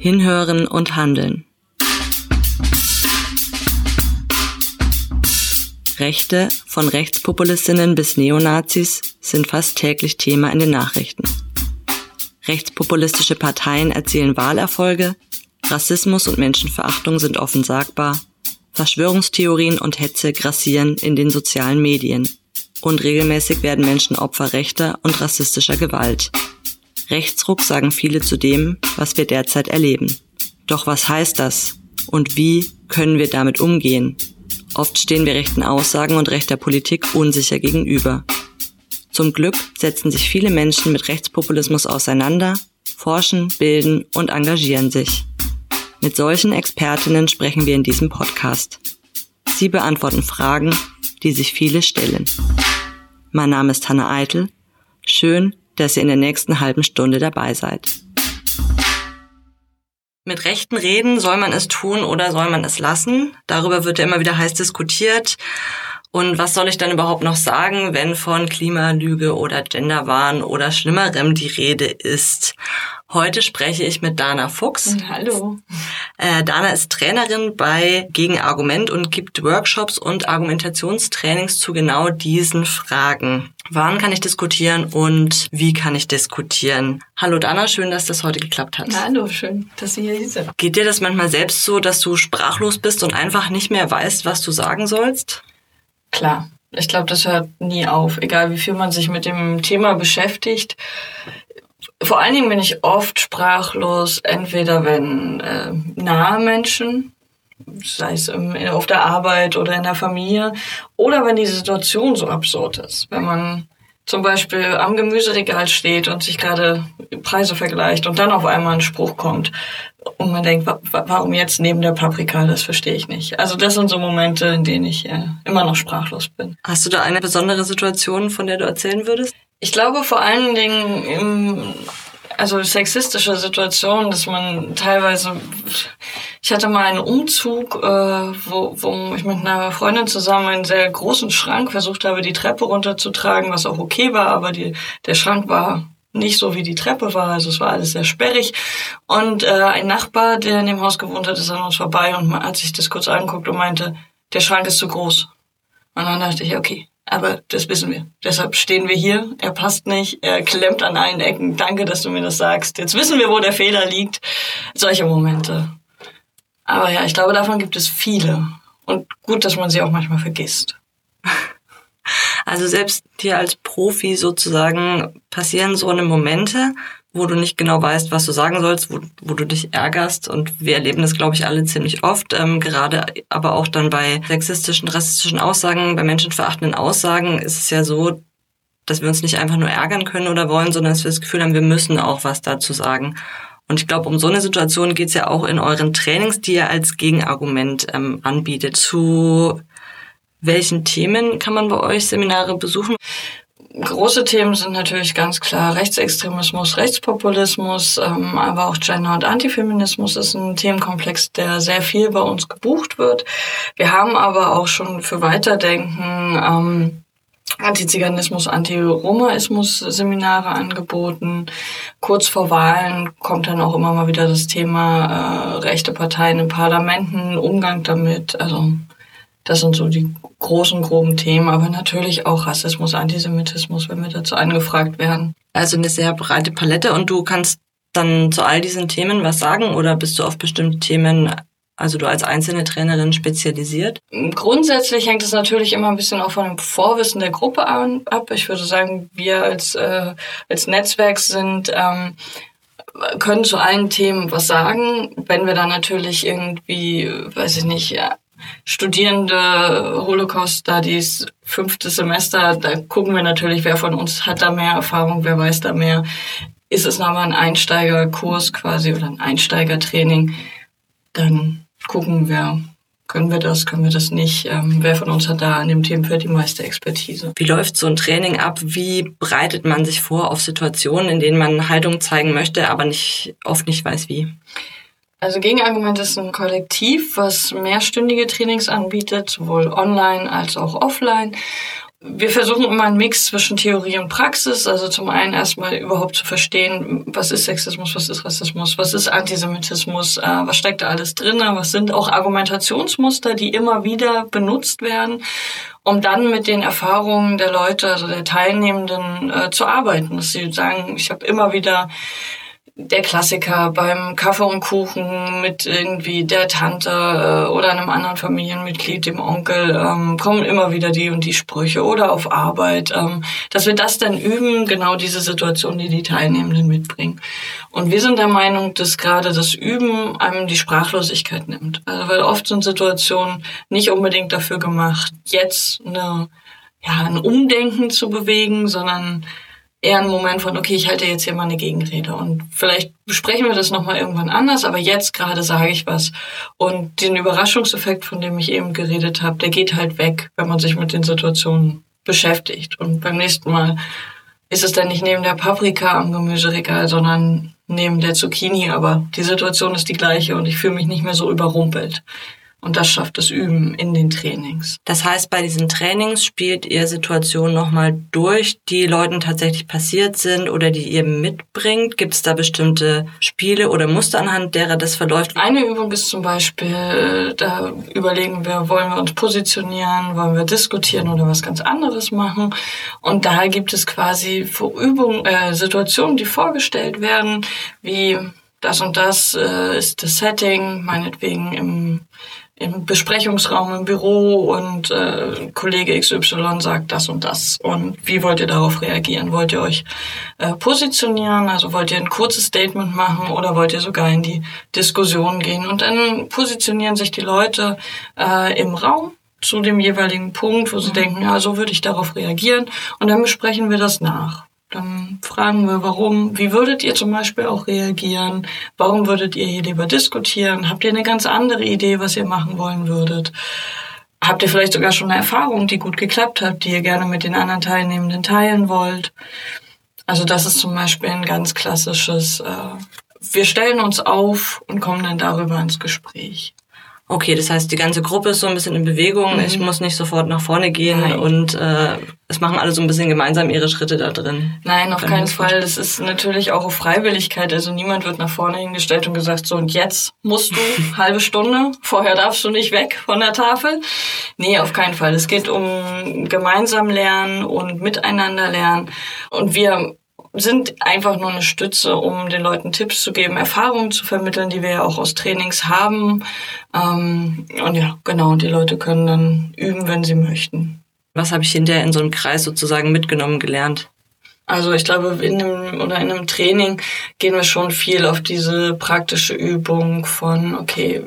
Hinhören und Handeln. Rechte, von Rechtspopulistinnen bis Neonazis, sind fast täglich Thema in den Nachrichten. Rechtspopulistische Parteien erzielen Wahlerfolge, Rassismus und Menschenverachtung sind offen sagbar, Verschwörungstheorien und Hetze grassieren in den sozialen Medien und regelmäßig werden Menschen Opfer rechter und rassistischer Gewalt. Rechtsruck sagen viele zu dem, was wir derzeit erleben. Doch was heißt das? Und wie können wir damit umgehen? Oft stehen wir rechten Aussagen und rechter Politik unsicher gegenüber. Zum Glück setzen sich viele Menschen mit Rechtspopulismus auseinander, forschen, bilden und engagieren sich. Mit solchen Expertinnen sprechen wir in diesem Podcast. Sie beantworten Fragen, die sich viele stellen. Mein Name ist Hanna Eitel. Schön, dass ihr in der nächsten halben Stunde dabei seid. Mit Rechten reden, soll man es tun oder soll man es lassen? Darüber wird ja immer wieder heiß diskutiert. Und was soll ich dann überhaupt noch sagen, wenn von Klimalüge oder Genderwahn oder Schlimmerem die Rede ist? Heute spreche ich mit Dana Fuchs. Hallo. Äh, Dana ist Trainerin bei Gegenargument und gibt Workshops und Argumentationstrainings zu genau diesen Fragen. Wann kann ich diskutieren und wie kann ich diskutieren? Hallo Dana, schön, dass das heute geklappt hat. Hallo, schön, dass Sie hier sind. Geht dir das manchmal selbst so, dass du sprachlos bist und einfach nicht mehr weißt, was du sagen sollst? Klar. Ich glaube, das hört nie auf, egal wie viel man sich mit dem Thema beschäftigt vor allen Dingen bin ich oft sprachlos, entweder wenn äh, nahe Menschen, sei es im, auf der Arbeit oder in der Familie, oder wenn die Situation so absurd ist. Wenn man zum Beispiel am Gemüseregal steht und sich gerade Preise vergleicht und dann auf einmal ein Spruch kommt und man denkt, warum jetzt neben der Paprika, das verstehe ich nicht. Also das sind so Momente, in denen ich äh, immer noch sprachlos bin. Hast du da eine besondere Situation, von der du erzählen würdest? Ich glaube vor allen Dingen im, also sexistische Situation, dass man teilweise, ich hatte mal einen Umzug, äh, wo, wo ich mit einer Freundin zusammen einen sehr großen Schrank versucht habe, die Treppe runterzutragen, was auch okay war, aber die, der Schrank war nicht so wie die Treppe war, also es war alles sehr sperrig. Und äh, ein Nachbar, der in dem Haus gewohnt hat, ist an uns vorbei und hat sich das kurz angeguckt und meinte, der Schrank ist zu groß. Und dann dachte ich, okay, aber das wissen wir. Deshalb stehen wir hier. Er passt nicht. Er klemmt an allen Ecken. Danke, dass du mir das sagst. Jetzt wissen wir, wo der Fehler liegt. Solche Momente. Aber ja, ich glaube, davon gibt es viele. Und gut, dass man sie auch manchmal vergisst. Also selbst dir als Profi sozusagen passieren so eine Momente, wo du nicht genau weißt, was du sagen sollst, wo, wo du dich ärgerst. Und wir erleben das, glaube ich, alle ziemlich oft, ähm, gerade aber auch dann bei sexistischen, rassistischen Aussagen, bei menschenverachtenden Aussagen ist es ja so, dass wir uns nicht einfach nur ärgern können oder wollen, sondern dass wir das Gefühl haben, wir müssen auch was dazu sagen. Und ich glaube, um so eine Situation geht es ja auch in euren Trainings, die ihr als Gegenargument ähm, anbietet. Zu welchen Themen kann man bei euch Seminare besuchen? Große Themen sind natürlich ganz klar Rechtsextremismus, Rechtspopulismus, ähm, aber auch Gender- und Antifeminismus ist ein Themenkomplex, der sehr viel bei uns gebucht wird. Wir haben aber auch schon für Weiterdenken ähm, Antiziganismus, Antiromaismus Seminare angeboten. Kurz vor Wahlen kommt dann auch immer mal wieder das Thema äh, rechte Parteien in Parlamenten, Umgang damit. Also das sind so die großen, groben Themen, aber natürlich auch Rassismus, Antisemitismus, wenn wir dazu angefragt werden. Also eine sehr breite Palette und du kannst dann zu all diesen Themen was sagen oder bist du auf bestimmte Themen also du als einzelne Trainerin spezialisiert? Grundsätzlich hängt es natürlich immer ein bisschen auch von dem Vorwissen der Gruppe an, ab. Ich würde sagen, wir als, äh, als Netzwerk sind ähm, können zu allen Themen was sagen. Wenn wir dann natürlich irgendwie, weiß ich nicht, Studierende Holocaust Studies, fünftes Semester, da gucken wir natürlich, wer von uns hat da mehr Erfahrung, wer weiß da mehr. Ist es nochmal ein Einsteigerkurs quasi oder ein Einsteigertraining, dann gucken wir, können wir das, können wir das nicht. Ähm, wer von uns hat da an dem Themenfeld die meiste Expertise? Wie läuft so ein Training ab? Wie bereitet man sich vor auf Situationen, in denen man Haltung zeigen möchte, aber nicht, oft nicht weiß wie? Also Gegenargument ist ein Kollektiv, was mehrstündige Trainings anbietet, sowohl online als auch offline. wir versuchen immer einen Mix zwischen Theorie und Praxis. Also zum einen erstmal überhaupt zu verstehen, was ist Sexismus, was ist Rassismus, was ist Antisemitismus, äh, was steckt da alles drin, was sind auch Argumentationsmuster, die immer wieder benutzt werden, um dann mit den Erfahrungen der Leute, also der Teilnehmenden äh, zu arbeiten. Dass sie sagen, ich habe immer wieder der Klassiker beim Kaffee und Kuchen mit irgendwie der Tante äh, oder einem anderen Familienmitglied, dem Onkel, ähm, kommen immer wieder die und die Sprüche oder auf Arbeit, ähm, dass wir das dann üben, genau diese Situation, die die Teilnehmenden mitbringen. Und wir sind der Meinung, dass gerade das Üben einem die Sprachlosigkeit nimmt. Also weil oft sind Situationen nicht unbedingt dafür gemacht, jetzt eine, ja, ein Umdenken zu bewegen, sondern eher ein Moment von, okay, ich halte jetzt hier mal eine Gegenrede und vielleicht besprechen wir das nochmal irgendwann anders, aber jetzt gerade sage ich was. Und den Überraschungseffekt, von dem ich eben geredet habe, der geht halt weg, wenn man sich mit den Situationen beschäftigt. Und beim nächsten Mal ist es dann nicht neben der Paprika am Gemüseregal, sondern neben der Zucchini, aber die Situation ist die gleiche und ich fühle mich nicht mehr so überrumpelt. Und das schafft das Üben in den Trainings. Das heißt, bei diesen Trainings spielt ihr Situationen nochmal durch, die Leuten tatsächlich passiert sind oder die ihr mitbringt? Gibt es da bestimmte Spiele oder Muster anhand derer das verläuft? Eine Übung ist zum Beispiel, da überlegen wir, wollen wir uns positionieren, wollen wir diskutieren oder was ganz anderes machen? Und da gibt es quasi Übungen, äh, Situationen, die vorgestellt werden, wie das und das äh, ist das Setting, meinetwegen im im Besprechungsraum im Büro und äh, Kollege XY sagt das und das. Und wie wollt ihr darauf reagieren? Wollt ihr euch äh, positionieren? Also wollt ihr ein kurzes Statement machen oder wollt ihr sogar in die Diskussion gehen? Und dann positionieren sich die Leute äh, im Raum zu dem jeweiligen Punkt, wo sie mhm. denken, ja, so würde ich darauf reagieren. Und dann besprechen wir das nach. Dann fragen wir, warum, wie würdet ihr zum Beispiel auch reagieren? Warum würdet ihr hier lieber diskutieren? Habt ihr eine ganz andere Idee, was ihr machen wollen würdet? Habt ihr vielleicht sogar schon eine Erfahrung, die gut geklappt hat, die ihr gerne mit den anderen Teilnehmenden teilen wollt? Also das ist zum Beispiel ein ganz klassisches, äh, wir stellen uns auf und kommen dann darüber ins Gespräch. Okay, das heißt, die ganze Gruppe ist so ein bisschen in Bewegung. Mhm. Ich muss nicht sofort nach vorne gehen Nein. und äh, es machen alle so ein bisschen gemeinsam ihre Schritte da drin. Nein, auf keinen Fall. Das ist natürlich auch auf Freiwilligkeit. Also niemand wird nach vorne hingestellt und gesagt, so und jetzt musst du halbe Stunde, vorher darfst du nicht weg von der Tafel. Nee, auf keinen Fall. Es geht um gemeinsam lernen und miteinander lernen. Und wir sind einfach nur eine Stütze, um den Leuten Tipps zu geben, Erfahrungen zu vermitteln, die wir ja auch aus Trainings haben. Ähm, und ja, genau, die Leute können dann üben, wenn sie möchten. Was habe ich hinterher in so einem Kreis sozusagen mitgenommen gelernt? Also ich glaube, in einem oder in einem Training gehen wir schon viel auf diese praktische Übung von, okay,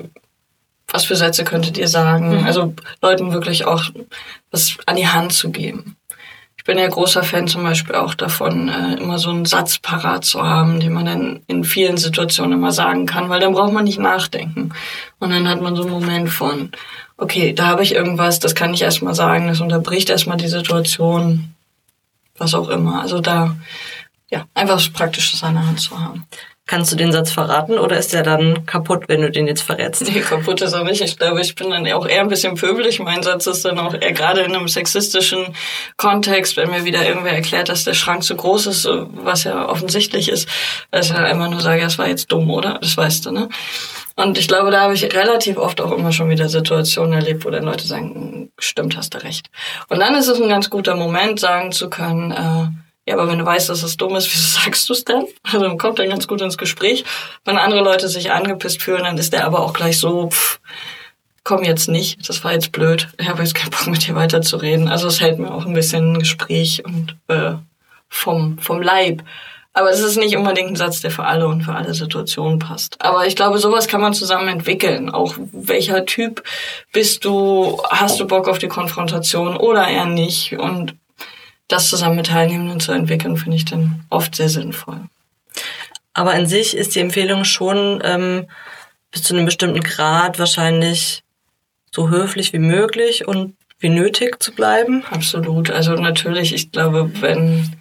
was für Sätze könntet ihr sagen? Mhm. Also Leuten wirklich auch was an die Hand zu geben. Bin ja großer Fan zum Beispiel auch davon, äh, immer so einen Satz parat zu haben, den man dann in vielen Situationen immer sagen kann, weil dann braucht man nicht nachdenken. Und dann hat man so einen Moment von, okay, da habe ich irgendwas, das kann ich erstmal sagen, das unterbricht erstmal die Situation, was auch immer. Also da, ja, einfach was Praktisches an der Hand zu haben. Kannst du den Satz verraten oder ist der dann kaputt, wenn du den jetzt verrätst? Nee, kaputt ist er nicht. Ich glaube, ich bin dann auch eher ein bisschen pöbelig. Mein Satz ist dann auch eher gerade in einem sexistischen Kontext, wenn mir wieder irgendwer erklärt, dass der Schrank zu groß ist, was ja offensichtlich ist, dass ich dann einfach nur sage, das war jetzt dumm, oder? Das weißt du, ne? Und ich glaube, da habe ich relativ oft auch immer schon wieder Situationen erlebt, wo dann Leute sagen, stimmt, hast du recht. Und dann ist es ein ganz guter Moment, sagen zu können, äh, ja, aber wenn du weißt, dass es dumm ist, wieso sagst du es? Also dann kommt er ganz gut ins Gespräch. Wenn andere Leute sich angepisst fühlen, dann ist der aber auch gleich so, pff, komm jetzt nicht, das war jetzt blöd. Ich habe jetzt keinen Bock mit dir weiterzureden. Also es hält mir auch ein bisschen ein Gespräch und äh, vom, vom Leib. Aber es ist nicht unbedingt ein Satz, der für alle und für alle Situationen passt. Aber ich glaube, sowas kann man zusammen entwickeln. Auch welcher Typ bist du? Hast du Bock auf die Konfrontation oder eher nicht? Und das zusammen mit Teilnehmenden zu entwickeln, finde ich dann oft sehr sinnvoll. Aber an sich ist die Empfehlung schon ähm, bis zu einem bestimmten Grad wahrscheinlich so höflich wie möglich und wie nötig zu bleiben. Absolut. Also natürlich, ich glaube, wenn,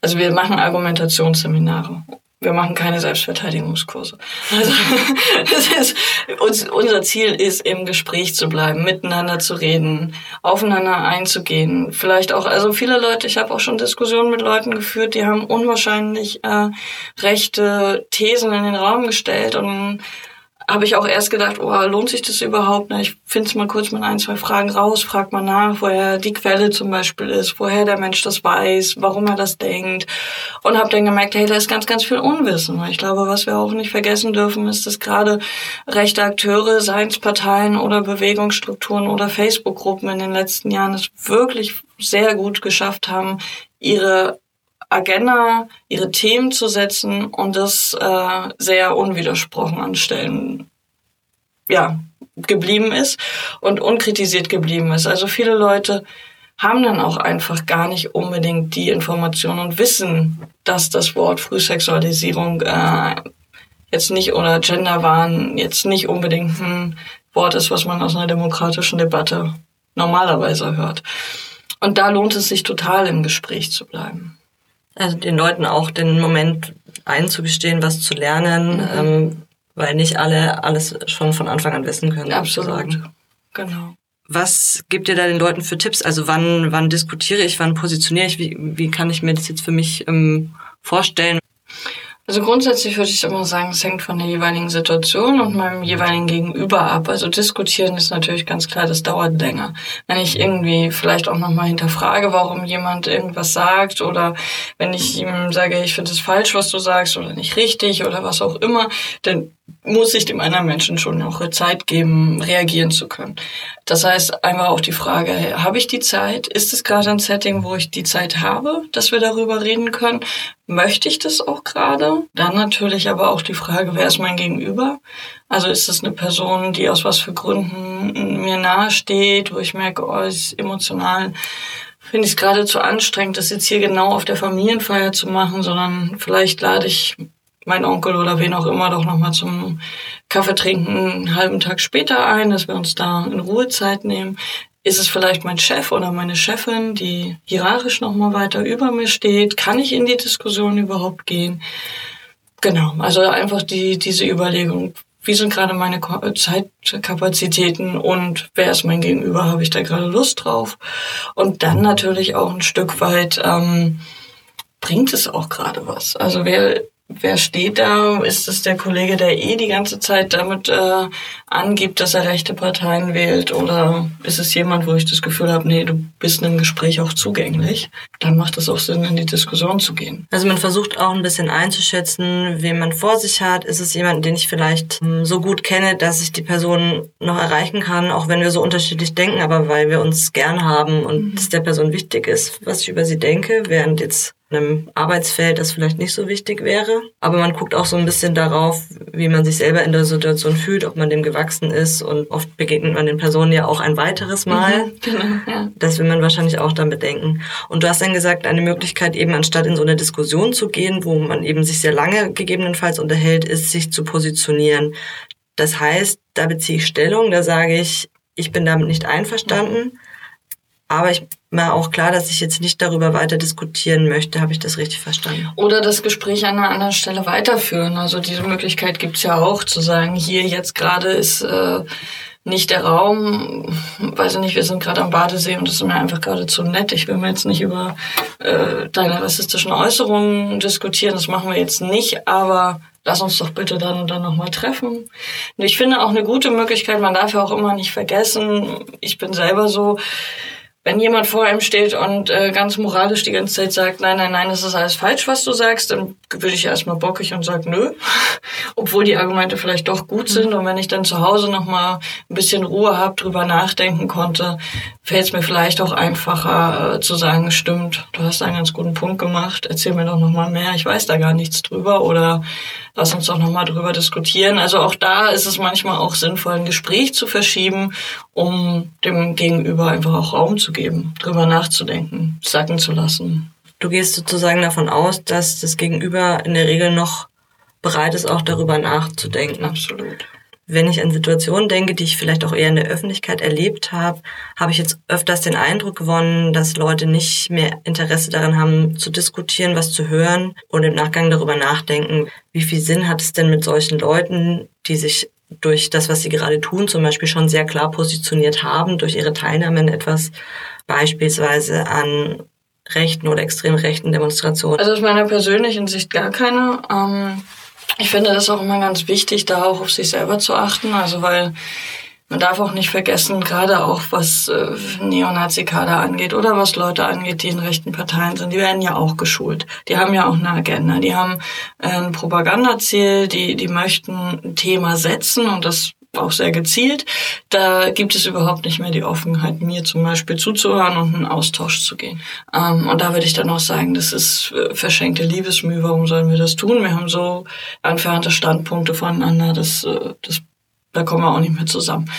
also wir machen Argumentationsseminare wir machen keine Selbstverteidigungskurse. Also ist, uns, unser Ziel ist, im Gespräch zu bleiben, miteinander zu reden, aufeinander einzugehen. Vielleicht auch, also viele Leute, ich habe auch schon Diskussionen mit Leuten geführt, die haben unwahrscheinlich äh, rechte Thesen in den Raum gestellt und habe ich auch erst gedacht, oh, lohnt sich das überhaupt? Ich finde es mal kurz mit ein, zwei Fragen raus, frag mal nach, woher die Quelle zum Beispiel ist, woher der Mensch das weiß, warum er das denkt. Und habe dann gemerkt, hey, da ist ganz, ganz viel Unwissen. Ich glaube, was wir auch nicht vergessen dürfen, ist, dass gerade rechte Akteure, seien es Parteien oder Bewegungsstrukturen oder Facebook-Gruppen in den letzten Jahren es wirklich sehr gut geschafft haben, ihre Agenda, ihre Themen zu setzen und das äh, sehr unwidersprochen anstellen, ja, geblieben ist und unkritisiert geblieben ist. Also viele Leute haben dann auch einfach gar nicht unbedingt die Informationen und wissen, dass das Wort Frühsexualisierung äh, jetzt nicht oder Genderwahn jetzt nicht unbedingt ein Wort ist, was man aus einer demokratischen Debatte normalerweise hört. Und da lohnt es sich total im Gespräch zu bleiben. Also den Leuten auch den Moment einzugestehen, was zu lernen, mhm. ähm, weil nicht alle alles schon von Anfang an wissen können. Absolut. Sozusagen. Genau. Was gibt ihr da den Leuten für Tipps? Also wann, wann diskutiere ich, wann positioniere ich? Wie, wie kann ich mir das jetzt für mich ähm, vorstellen? Also grundsätzlich würde ich immer sagen, es hängt von der jeweiligen Situation und meinem jeweiligen Gegenüber ab. Also diskutieren ist natürlich ganz klar, das dauert länger. Wenn ich irgendwie vielleicht auch nochmal hinterfrage, warum jemand irgendwas sagt oder wenn ich ihm sage, ich finde es falsch, was du sagst oder nicht richtig oder was auch immer, dann muss ich dem anderen Menschen schon auch Zeit geben, reagieren zu können. Das heißt einfach auch die Frage, habe ich die Zeit? Ist es gerade ein Setting, wo ich die Zeit habe, dass wir darüber reden können? Möchte ich das auch gerade? Dann natürlich aber auch die Frage, wer ist mein Gegenüber? Also ist es eine Person, die aus was für Gründen mir nahe steht, wo ich merke, oh, ist emotional finde ich es gerade zu anstrengend, das jetzt hier genau auf der Familienfeier zu machen, sondern vielleicht lade ich mein Onkel oder wen auch immer doch nochmal zum Kaffee trinken einen halben Tag später ein, dass wir uns da in Ruhezeit nehmen. Ist es vielleicht mein Chef oder meine Chefin, die hierarchisch nochmal weiter über mir steht? Kann ich in die Diskussion überhaupt gehen? Genau, also einfach die, diese Überlegung, wie sind gerade meine Zeitkapazitäten und wer ist mein Gegenüber, habe ich da gerade Lust drauf? Und dann natürlich auch ein Stück weit, ähm, bringt es auch gerade was? Also wer Wer steht da? Ist es der Kollege, der eh die ganze Zeit damit äh, angibt, dass er rechte Parteien wählt? Oder ist es jemand, wo ich das Gefühl habe, nee, du bist in einem Gespräch auch zugänglich? Dann macht es auch Sinn, in die Diskussion zu gehen. Also man versucht auch ein bisschen einzuschätzen, wen man vor sich hat. Ist es jemand, den ich vielleicht hm, so gut kenne, dass ich die Person noch erreichen kann, auch wenn wir so unterschiedlich denken, aber weil wir uns gern haben und mhm. es der Person wichtig ist, was ich über sie denke, während jetzt einem Arbeitsfeld das vielleicht nicht so wichtig wäre. Aber man guckt auch so ein bisschen darauf, wie man sich selber in der Situation fühlt, ob man dem gewachsen ist. Und oft begegnet man den Personen ja auch ein weiteres Mal. Mhm, genau, ja. Das will man wahrscheinlich auch dann bedenken. Und du hast dann gesagt, eine Möglichkeit eben anstatt in so eine Diskussion zu gehen, wo man eben sich sehr lange gegebenenfalls unterhält, ist, sich zu positionieren. Das heißt, da beziehe ich Stellung, da sage ich, ich bin damit nicht einverstanden. Aber ich war auch klar, dass ich jetzt nicht darüber weiter diskutieren möchte. Habe ich das richtig verstanden? Oder das Gespräch an einer anderen Stelle weiterführen. Also diese Möglichkeit gibt's ja auch, zu sagen, hier jetzt gerade ist äh, nicht der Raum, weiß ich nicht, wir sind gerade am Badesee und das ist mir einfach gerade zu nett. Ich will mir jetzt nicht über äh, deine rassistischen Äußerungen diskutieren, das machen wir jetzt nicht, aber lass uns doch bitte dann und dann nochmal treffen. Ich finde auch eine gute Möglichkeit, man darf ja auch immer nicht vergessen, ich bin selber so, wenn jemand vor einem steht und äh, ganz moralisch die ganze Zeit sagt, nein, nein, nein, das ist alles falsch, was du sagst, dann würde ich erstmal bockig und sage, nö. Obwohl die Argumente vielleicht doch gut sind. Und wenn ich dann zu Hause nochmal ein bisschen Ruhe habe, drüber nachdenken konnte, fällt es mir vielleicht auch einfacher äh, zu sagen, stimmt, du hast einen ganz guten Punkt gemacht, erzähl mir doch nochmal mehr, ich weiß da gar nichts drüber oder lass uns doch nochmal drüber diskutieren. Also auch da ist es manchmal auch sinnvoll, ein Gespräch zu verschieben, um dem Gegenüber einfach auch Raum zu geben, drüber nachzudenken, sacken zu lassen. Du gehst sozusagen davon aus, dass das Gegenüber in der Regel noch bereit ist, auch darüber nachzudenken. Absolut. Wenn ich an Situationen denke, die ich vielleicht auch eher in der Öffentlichkeit erlebt habe, habe ich jetzt öfters den Eindruck gewonnen, dass Leute nicht mehr Interesse daran haben, zu diskutieren, was zu hören und im Nachgang darüber nachdenken, wie viel Sinn hat es denn mit solchen Leuten, die sich durch das, was sie gerade tun, zum Beispiel schon sehr klar positioniert haben, durch ihre Teilnahme in etwas, beispielsweise an rechten oder extrem rechten Demonstrationen? Also aus meiner persönlichen Sicht gar keine. Ähm ich finde das auch immer ganz wichtig, da auch auf sich selber zu achten. Also weil man darf auch nicht vergessen, gerade auch was äh, Neonazi-Kader angeht oder was Leute angeht, die in rechten Parteien sind, die werden ja auch geschult. Die haben ja auch eine Agenda. Die haben äh, ein Propagandaziel, die, die möchten ein Thema setzen und das auch sehr gezielt. Da gibt es überhaupt nicht mehr die Offenheit, mir zum Beispiel zuzuhören und einen Austausch zu gehen. Ähm, und da würde ich dann auch sagen, das ist äh, verschenkte Liebesmühe. Warum sollen wir das tun? Wir haben so entfernte Standpunkte voneinander. Das, äh, das da kommen wir auch nicht mehr zusammen.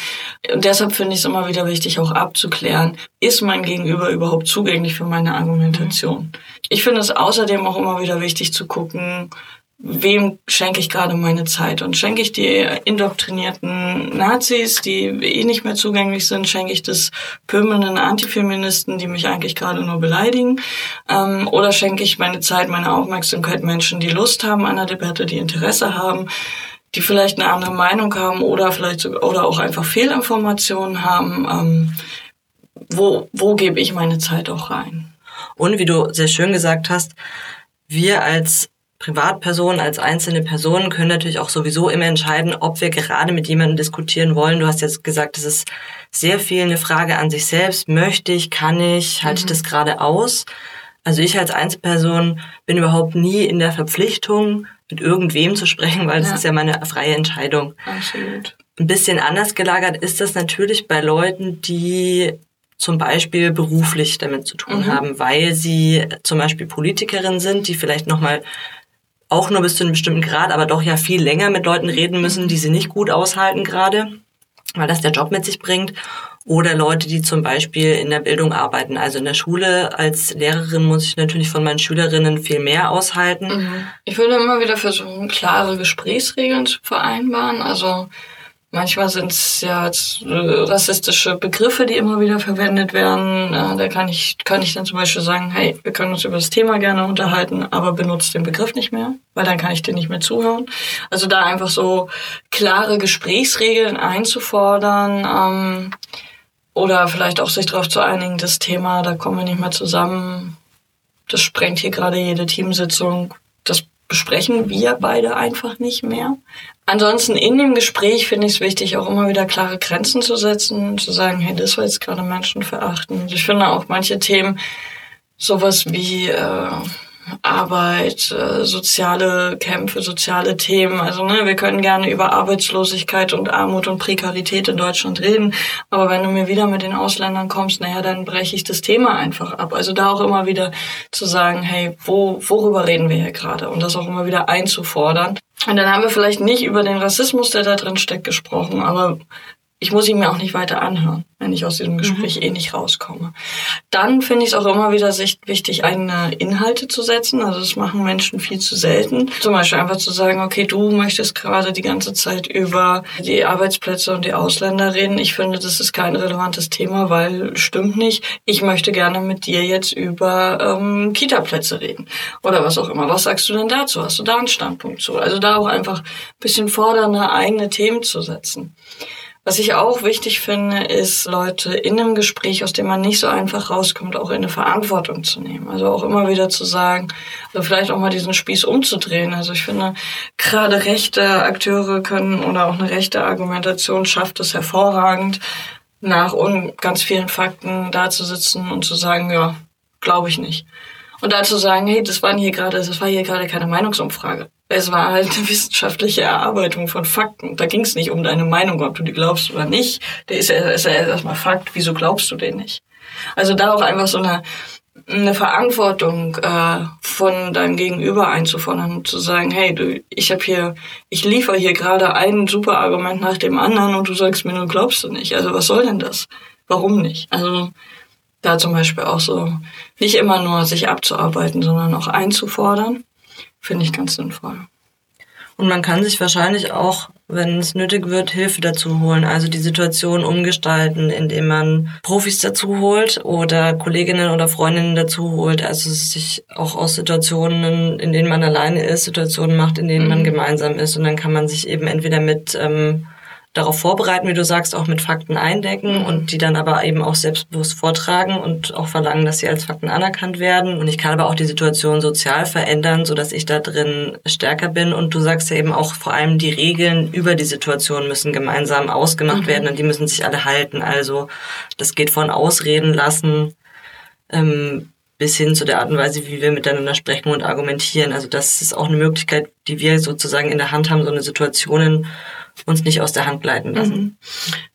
Und deshalb finde ich es immer wieder wichtig, auch abzuklären, ist mein Gegenüber überhaupt zugänglich für meine Argumentation? Ich finde es außerdem auch immer wieder wichtig zu gucken, wem schenke ich gerade meine Zeit? Und schenke ich die indoktrinierten Nazis, die eh nicht mehr zugänglich sind, schenke ich das pömelnden Antifeministen, die mich eigentlich gerade nur beleidigen? Ähm, oder schenke ich meine Zeit, meine Aufmerksamkeit Menschen, die Lust haben an der Debatte, die Interesse haben, die vielleicht eine andere Meinung haben oder vielleicht sogar, oder auch einfach Fehlinformationen haben? Ähm, wo, wo gebe ich meine Zeit auch rein? Und wie du sehr schön gesagt hast, wir als Privatpersonen, als einzelne Personen können natürlich auch sowieso immer entscheiden, ob wir gerade mit jemandem diskutieren wollen. Du hast jetzt gesagt, es ist sehr viel eine Frage an sich selbst. Möchte ich, kann ich, halte ich mhm. das gerade aus? Also ich als Einzelperson bin überhaupt nie in der Verpflichtung, mit irgendwem zu sprechen, weil das ja. ist ja meine freie Entscheidung. Absolut. Ein bisschen anders gelagert ist das natürlich bei Leuten, die zum Beispiel beruflich damit zu tun mhm. haben, weil sie zum Beispiel Politikerin sind, die vielleicht nochmal auch nur bis zu einem bestimmten Grad, aber doch ja viel länger mit Leuten reden müssen, die sie nicht gut aushalten gerade, weil das der Job mit sich bringt. Oder Leute, die zum Beispiel in der Bildung arbeiten. Also in der Schule als Lehrerin muss ich natürlich von meinen Schülerinnen viel mehr aushalten. Mhm. Ich würde immer wieder versuchen, klare Gesprächsregeln zu vereinbaren. Also Manchmal sind es ja äh, rassistische Begriffe, die immer wieder verwendet werden. Äh, da kann ich, kann ich dann zum Beispiel sagen, hey, wir können uns über das Thema gerne unterhalten, aber benutzt den Begriff nicht mehr, weil dann kann ich dir nicht mehr zuhören. Also da einfach so klare Gesprächsregeln einzufordern ähm, oder vielleicht auch sich darauf zu einigen, das Thema, da kommen wir nicht mehr zusammen. Das sprengt hier gerade jede Teamsitzung. Besprechen wir beide einfach nicht mehr. Ansonsten in dem Gespräch finde ich es wichtig, auch immer wieder klare Grenzen zu setzen, zu sagen, hey, das war jetzt gerade menschenverachtend. Ich finde auch manche Themen, sowas wie äh, Arbeit, äh, soziale Kämpfe, soziale Themen. Also ne, wir können gerne über Arbeitslosigkeit und Armut und Prekarität in Deutschland reden, aber wenn du mir wieder mit den Ausländern kommst, naja, dann breche ich das Thema einfach ab. Also da auch immer wieder zu sagen, hey, wo, worüber reden wir hier gerade? Und das auch immer wieder einzufordern. Und dann haben wir vielleicht nicht über den Rassismus, der da drin steckt, gesprochen, aber ich muss ihn mir auch nicht weiter anhören, wenn ich aus diesem Gespräch mhm. eh nicht rauskomme. Dann finde ich es auch immer wieder wichtig, eigene Inhalte zu setzen. Also das machen Menschen viel zu selten. Zum Beispiel einfach zu sagen, okay, du möchtest gerade die ganze Zeit über die Arbeitsplätze und die Ausländer reden. Ich finde, das ist kein relevantes Thema, weil stimmt nicht. Ich möchte gerne mit dir jetzt über ähm, Kita-Plätze reden oder was auch immer. Was sagst du denn dazu? Hast du da einen Standpunkt zu? Also da auch einfach ein bisschen fordernde eigene Themen zu setzen. Was ich auch wichtig finde, ist, Leute in einem Gespräch, aus dem man nicht so einfach rauskommt, auch in eine Verantwortung zu nehmen. Also auch immer wieder zu sagen, also vielleicht auch mal diesen Spieß umzudrehen. Also ich finde, gerade rechte Akteure können oder auch eine rechte Argumentation schafft es hervorragend, nach ganz vielen Fakten da zu sitzen und zu sagen, ja, glaube ich nicht. Und da zu sagen, hey, das waren hier gerade, das war hier gerade keine Meinungsumfrage. Es war halt eine wissenschaftliche Erarbeitung von Fakten. Da ging es nicht um deine Meinung, ob du die glaubst oder nicht. Der ist ja, ist ja erstmal Fakt. Wieso glaubst du den nicht? Also da auch einfach so eine, eine Verantwortung äh, von deinem Gegenüber einzufordern und zu sagen, hey, du, ich habe hier, ich liefere hier gerade ein super Argument nach dem anderen und du sagst mir, du glaubst du nicht. Also was soll denn das? Warum nicht? Also da zum Beispiel auch so nicht immer nur sich abzuarbeiten, sondern auch einzufordern, finde ich ganz sinnvoll. Und man kann sich wahrscheinlich auch, wenn es nötig wird, Hilfe dazu holen. Also die Situation umgestalten, indem man Profis dazu holt oder Kolleginnen oder Freundinnen dazu holt. Also sich auch aus Situationen, in denen man alleine ist, Situationen macht, in denen mhm. man gemeinsam ist. Und dann kann man sich eben entweder mit ähm, darauf vorbereiten, wie du sagst, auch mit Fakten eindecken und die dann aber eben auch selbstbewusst vortragen und auch verlangen, dass sie als Fakten anerkannt werden. Und ich kann aber auch die Situation sozial verändern, so dass ich da drin stärker bin. Und du sagst ja eben auch vor allem die Regeln über die Situation müssen gemeinsam ausgemacht mhm. werden und die müssen sich alle halten. Also das geht von Ausreden lassen ähm, bis hin zu der Art und Weise, wie wir miteinander sprechen und argumentieren. Also das ist auch eine Möglichkeit, die wir sozusagen in der Hand haben, so eine Situationen uns nicht aus der Hand gleiten lassen. Mhm.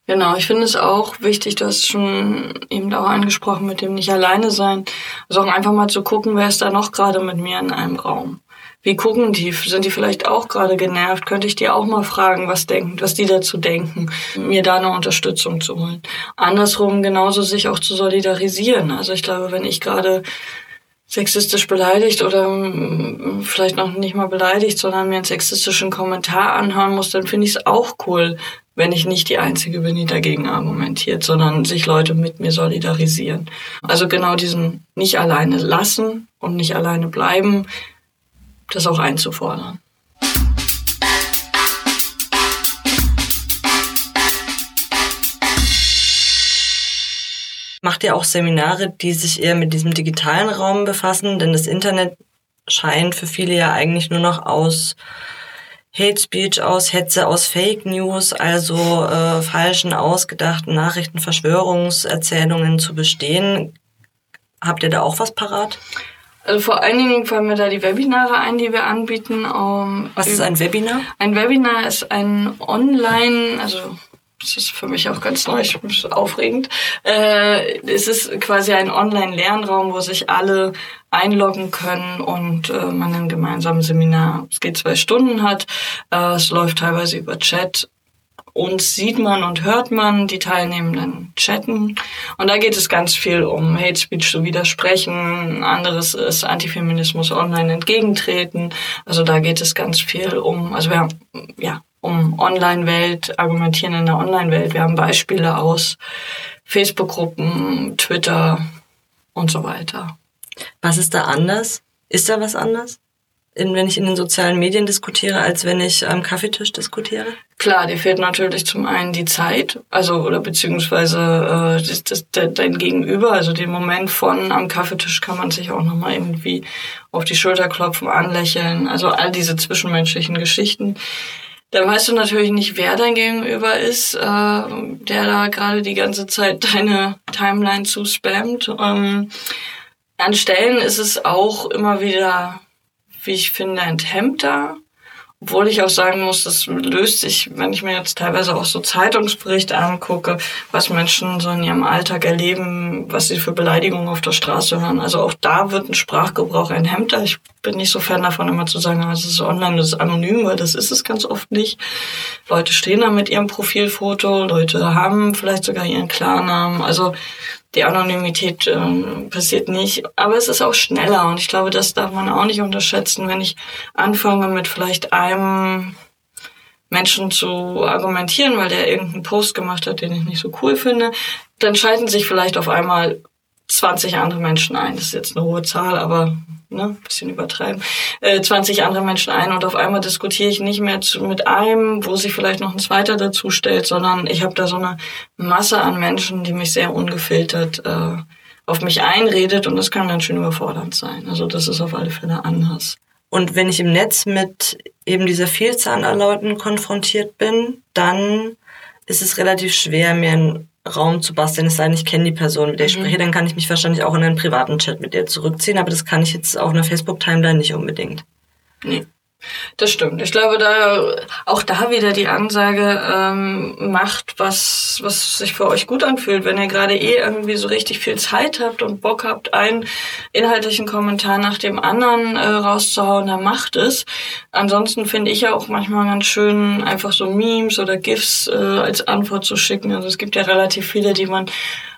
Genau, ich finde es auch wichtig, du hast schon eben auch angesprochen mit dem nicht alleine sein, also auch einfach mal zu gucken, wer ist da noch gerade mit mir in einem Raum. Wie gucken die? Sind die vielleicht auch gerade genervt? Könnte ich die auch mal fragen, was denken, was die dazu denken, mir da eine Unterstützung zu holen? Andersrum genauso sich auch zu solidarisieren. Also ich glaube, wenn ich gerade sexistisch beleidigt oder mm, vielleicht noch nicht mal beleidigt, sondern mir einen sexistischen Kommentar anhören muss, dann finde ich es auch cool, wenn ich nicht die Einzige bin, die dagegen argumentiert, sondern sich Leute mit mir solidarisieren. Also genau diesen nicht alleine lassen und nicht alleine bleiben, das auch einzufordern. Macht ihr auch Seminare, die sich eher mit diesem digitalen Raum befassen? Denn das Internet scheint für viele ja eigentlich nur noch aus Hate Speech, aus Hetze, aus Fake News, also äh, falschen, ausgedachten Nachrichten, Verschwörungserzählungen zu bestehen. Habt ihr da auch was parat? Also vor allen Dingen fallen mir da die Webinare ein, die wir anbieten. Um was ist ein Webinar? Ein Webinar ist ein Online, also das ist für mich auch ganz neu, ich bin aufregend. Äh, es ist quasi ein Online-Lernraum, wo sich alle einloggen können und äh, man ein gemeinsames Seminar, es geht zwei Stunden hat. Äh, es läuft teilweise über Chat. Uns sieht man und hört man die Teilnehmenden chatten. Und da geht es ganz viel um Hate Speech zu widersprechen. Anderes ist Antifeminismus online entgegentreten. Also da geht es ganz viel um, also wir haben, ja, um Online-Welt, argumentieren in der Online-Welt. Wir haben Beispiele aus Facebook-Gruppen, Twitter und so weiter. Was ist da anders? Ist da was anders? In, wenn ich in den sozialen Medien diskutiere, als wenn ich am Kaffeetisch diskutiere? Klar, dir fehlt natürlich zum einen die Zeit, also oder beziehungsweise äh, das, das, dein Gegenüber, also den Moment von am Kaffeetisch kann man sich auch nochmal irgendwie auf die Schulter klopfen, anlächeln, also all diese zwischenmenschlichen Geschichten dann weißt du natürlich nicht, wer dein Gegenüber ist, äh, der da gerade die ganze Zeit deine Timeline zuspammt. Ähm, an Stellen ist es auch immer wieder, wie ich finde, enthemmter. Obwohl ich auch sagen muss, das löst sich, wenn ich mir jetzt teilweise auch so Zeitungsberichte angucke, was Menschen so in ihrem Alltag erleben, was sie für Beleidigungen auf der Straße hören. Also auch da wird ein Sprachgebrauch ein Hemder. Ich bin nicht so Fan davon, immer zu sagen, es ist online, das ist anonym, weil das ist es ganz oft nicht. Leute stehen da mit ihrem Profilfoto, Leute haben vielleicht sogar ihren Klarnamen. Also die Anonymität äh, passiert nicht. Aber es ist auch schneller und ich glaube, das darf man auch nicht unterschätzen, wenn ich anfange mit vielleicht einem Menschen zu argumentieren, weil der irgendeinen Post gemacht hat, den ich nicht so cool finde, dann schalten sich vielleicht auf einmal 20 andere Menschen ein. Das ist jetzt eine hohe Zahl, aber ne, bisschen übertreiben, äh, 20 andere Menschen ein und auf einmal diskutiere ich nicht mehr zu, mit einem, wo sich vielleicht noch ein zweiter dazu stellt, sondern ich habe da so eine Masse an Menschen, die mich sehr ungefiltert äh, auf mich einredet und das kann ganz schön überfordernd sein. Also das ist auf alle Fälle anders. Und wenn ich im Netz mit eben dieser Vielzahl an Leuten konfrontiert bin, dann ist es relativ schwer, mir ein Raum zu basteln, es sei denn, ich kenne die Person, mit der ich mhm. spreche, dann kann ich mich wahrscheinlich auch in einen privaten Chat mit ihr zurückziehen, aber das kann ich jetzt auf einer Facebook-Timeline nicht unbedingt. Nee. Das stimmt. Ich glaube, da auch da wieder die Ansage ähm, macht, was was sich für euch gut anfühlt. Wenn ihr gerade eh irgendwie so richtig viel Zeit habt und Bock habt, einen inhaltlichen Kommentar nach dem anderen äh, rauszuhauen, dann macht es. Ansonsten finde ich ja auch manchmal ganz schön, einfach so Memes oder GIFs äh, als Antwort zu schicken. Also es gibt ja relativ viele, die man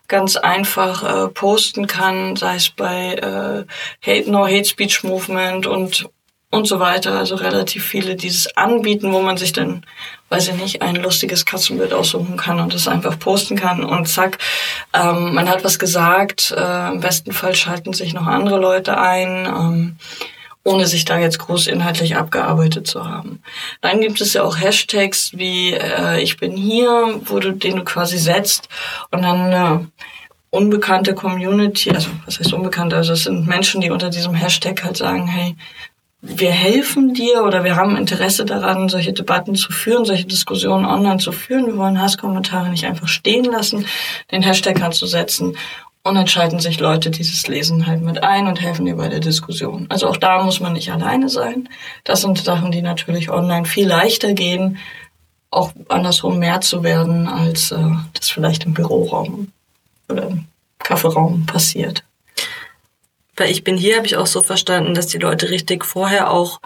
ganz einfach äh, posten kann, sei es bei äh, Hate No Hate Speech Movement und und so weiter. Also relativ viele dieses anbieten, wo man sich dann, weiß ich nicht, ein lustiges Katzenbild aussuchen kann und das einfach posten kann und zack, ähm, man hat was gesagt. Äh, Im besten Fall schalten sich noch andere Leute ein. Ähm, ohne sich da jetzt groß inhaltlich abgearbeitet zu haben. Dann gibt es ja auch Hashtags wie äh, ich bin hier, wo du den du quasi setzt und dann eine unbekannte Community, also was heißt unbekannte, also es sind Menschen, die unter diesem Hashtag halt sagen, hey, wir helfen dir oder wir haben Interesse daran, solche Debatten zu führen, solche Diskussionen online zu führen. Wir wollen Hasskommentare nicht einfach stehen lassen, den Hashtag anzusetzen und dann schalten sich Leute dieses Lesen halt mit ein und helfen dir bei der Diskussion. Also auch da muss man nicht alleine sein. Das sind Sachen, die natürlich online viel leichter gehen, auch andersrum mehr zu werden, als äh, das vielleicht im Büroraum oder im Kaffeeraum passiert. Bei Ich bin hier habe ich auch so verstanden, dass die Leute richtig vorher auch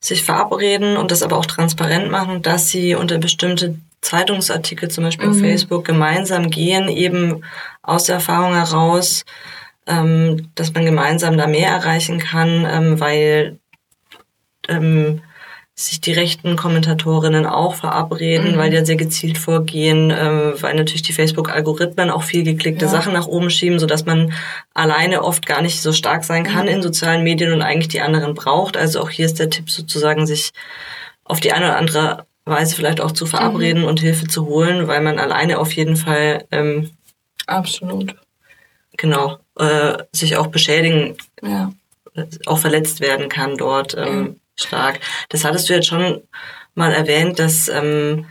sich verabreden und das aber auch transparent machen, dass sie unter bestimmte Zeitungsartikel zum Beispiel mhm. auf Facebook gemeinsam gehen, eben aus der Erfahrung heraus, ähm, dass man gemeinsam da mehr erreichen kann, ähm, weil ähm, sich die rechten Kommentatorinnen auch verabreden, mhm. weil die ja sehr gezielt vorgehen, äh, weil natürlich die Facebook-Algorithmen auch viel geklickte ja. Sachen nach oben schieben, so dass man alleine oft gar nicht so stark sein kann mhm. in sozialen Medien und eigentlich die anderen braucht. Also auch hier ist der Tipp sozusagen, sich auf die eine oder andere Weise vielleicht auch zu verabreden mhm. und Hilfe zu holen, weil man alleine auf jeden Fall ähm, absolut genau äh, sich auch beschädigen, ja. auch verletzt werden kann dort. Ähm, stark. Das hattest du jetzt schon mal erwähnt, dass, ähm,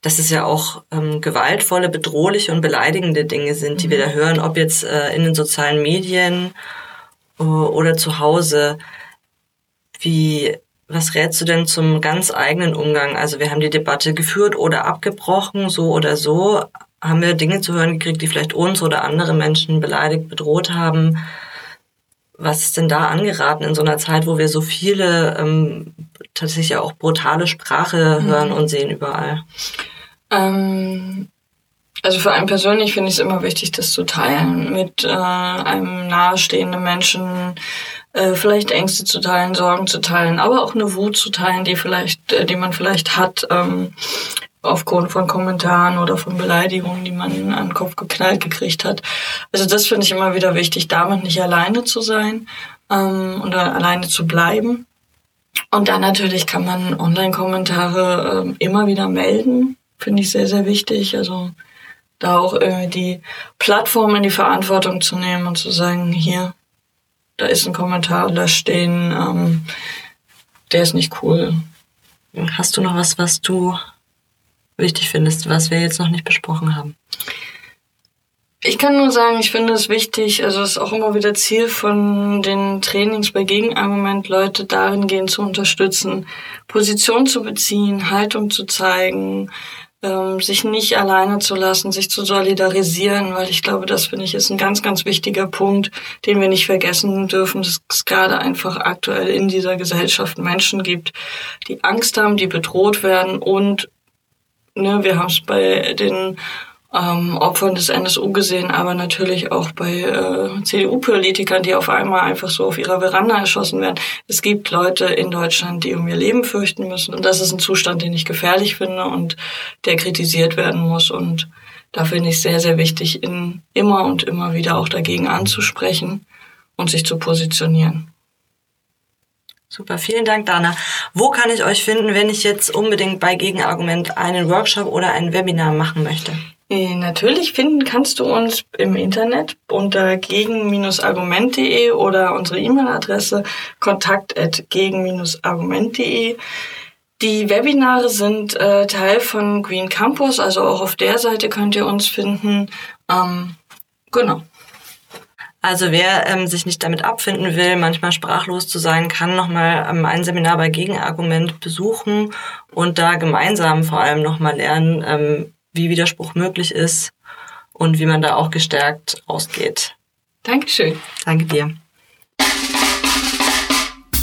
dass es ja auch ähm, gewaltvolle, bedrohliche und beleidigende Dinge sind, die wir da mhm. hören, ob jetzt äh, in den sozialen Medien äh, oder zu Hause. Wie, was rätst du denn zum ganz eigenen Umgang? Also wir haben die Debatte geführt oder abgebrochen, so oder so. Haben wir Dinge zu hören gekriegt, die vielleicht uns oder andere Menschen beleidigt, bedroht haben? Was ist denn da angeraten in so einer Zeit, wo wir so viele ähm, tatsächlich auch brutale Sprache mhm. hören und sehen überall? Ähm, also für einen persönlich finde ich es immer wichtig, das zu teilen mit äh, einem nahestehenden Menschen, äh, vielleicht Ängste zu teilen, Sorgen zu teilen, aber auch eine Wut zu teilen, die vielleicht, äh, die man vielleicht hat. Ähm, aufgrund von Kommentaren oder von Beleidigungen, die man an den Kopf geknallt gekriegt hat. Also das finde ich immer wieder wichtig, damit nicht alleine zu sein ähm, oder alleine zu bleiben. Und dann natürlich kann man Online-Kommentare äh, immer wieder melden, finde ich sehr, sehr wichtig. Also da auch äh, die Plattform in die Verantwortung zu nehmen und zu sagen, hier, da ist ein Kommentar, lösch den, ähm, der ist nicht cool. Hast du noch was, was du wichtig findest, was wir jetzt noch nicht besprochen haben? Ich kann nur sagen, ich finde es wichtig, also es ist auch immer wieder Ziel von den Trainings bei Gegenargument, Leute darin gehen zu unterstützen, Position zu beziehen, Haltung zu zeigen, ähm, sich nicht alleine zu lassen, sich zu solidarisieren, weil ich glaube, das finde ich ist ein ganz, ganz wichtiger Punkt, den wir nicht vergessen dürfen, dass es gerade einfach aktuell in dieser Gesellschaft Menschen gibt, die Angst haben, die bedroht werden und Ne, wir haben es bei den ähm, Opfern des NSU gesehen, aber natürlich auch bei äh, CDU-Politikern, die auf einmal einfach so auf ihrer Veranda erschossen werden. Es gibt Leute in Deutschland, die um ihr Leben fürchten müssen. Und das ist ein Zustand, den ich gefährlich finde und der kritisiert werden muss. Und da finde ich sehr, sehr wichtig, in, immer und immer wieder auch dagegen anzusprechen und sich zu positionieren. Super, vielen Dank, Dana. Wo kann ich euch finden, wenn ich jetzt unbedingt bei Gegenargument einen Workshop oder ein Webinar machen möchte? Äh, natürlich finden kannst du uns im Internet unter gegen-argument.de oder unsere E-Mail-Adresse kontakt@gegen-argument.de. Die Webinare sind äh, Teil von Green Campus, also auch auf der Seite könnt ihr uns finden. Ähm, genau. Also wer ähm, sich nicht damit abfinden will, manchmal sprachlos zu sein, kann nochmal ähm, ein Seminar bei Gegenargument besuchen und da gemeinsam vor allem nochmal lernen, ähm, wie Widerspruch möglich ist und wie man da auch gestärkt ausgeht. Dankeschön. Danke dir.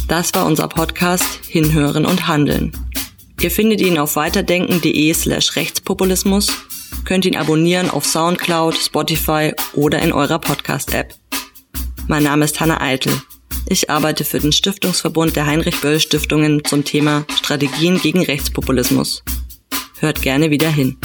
Das war unser Podcast Hinhören und Handeln. Ihr findet ihn auf weiterdenken.de slash Rechtspopulismus, könnt ihn abonnieren auf Soundcloud, Spotify oder in eurer Podcast-App. Mein Name ist Hanna Eitel. Ich arbeite für den Stiftungsverbund der Heinrich Böll Stiftungen zum Thema Strategien gegen Rechtspopulismus. Hört gerne wieder hin.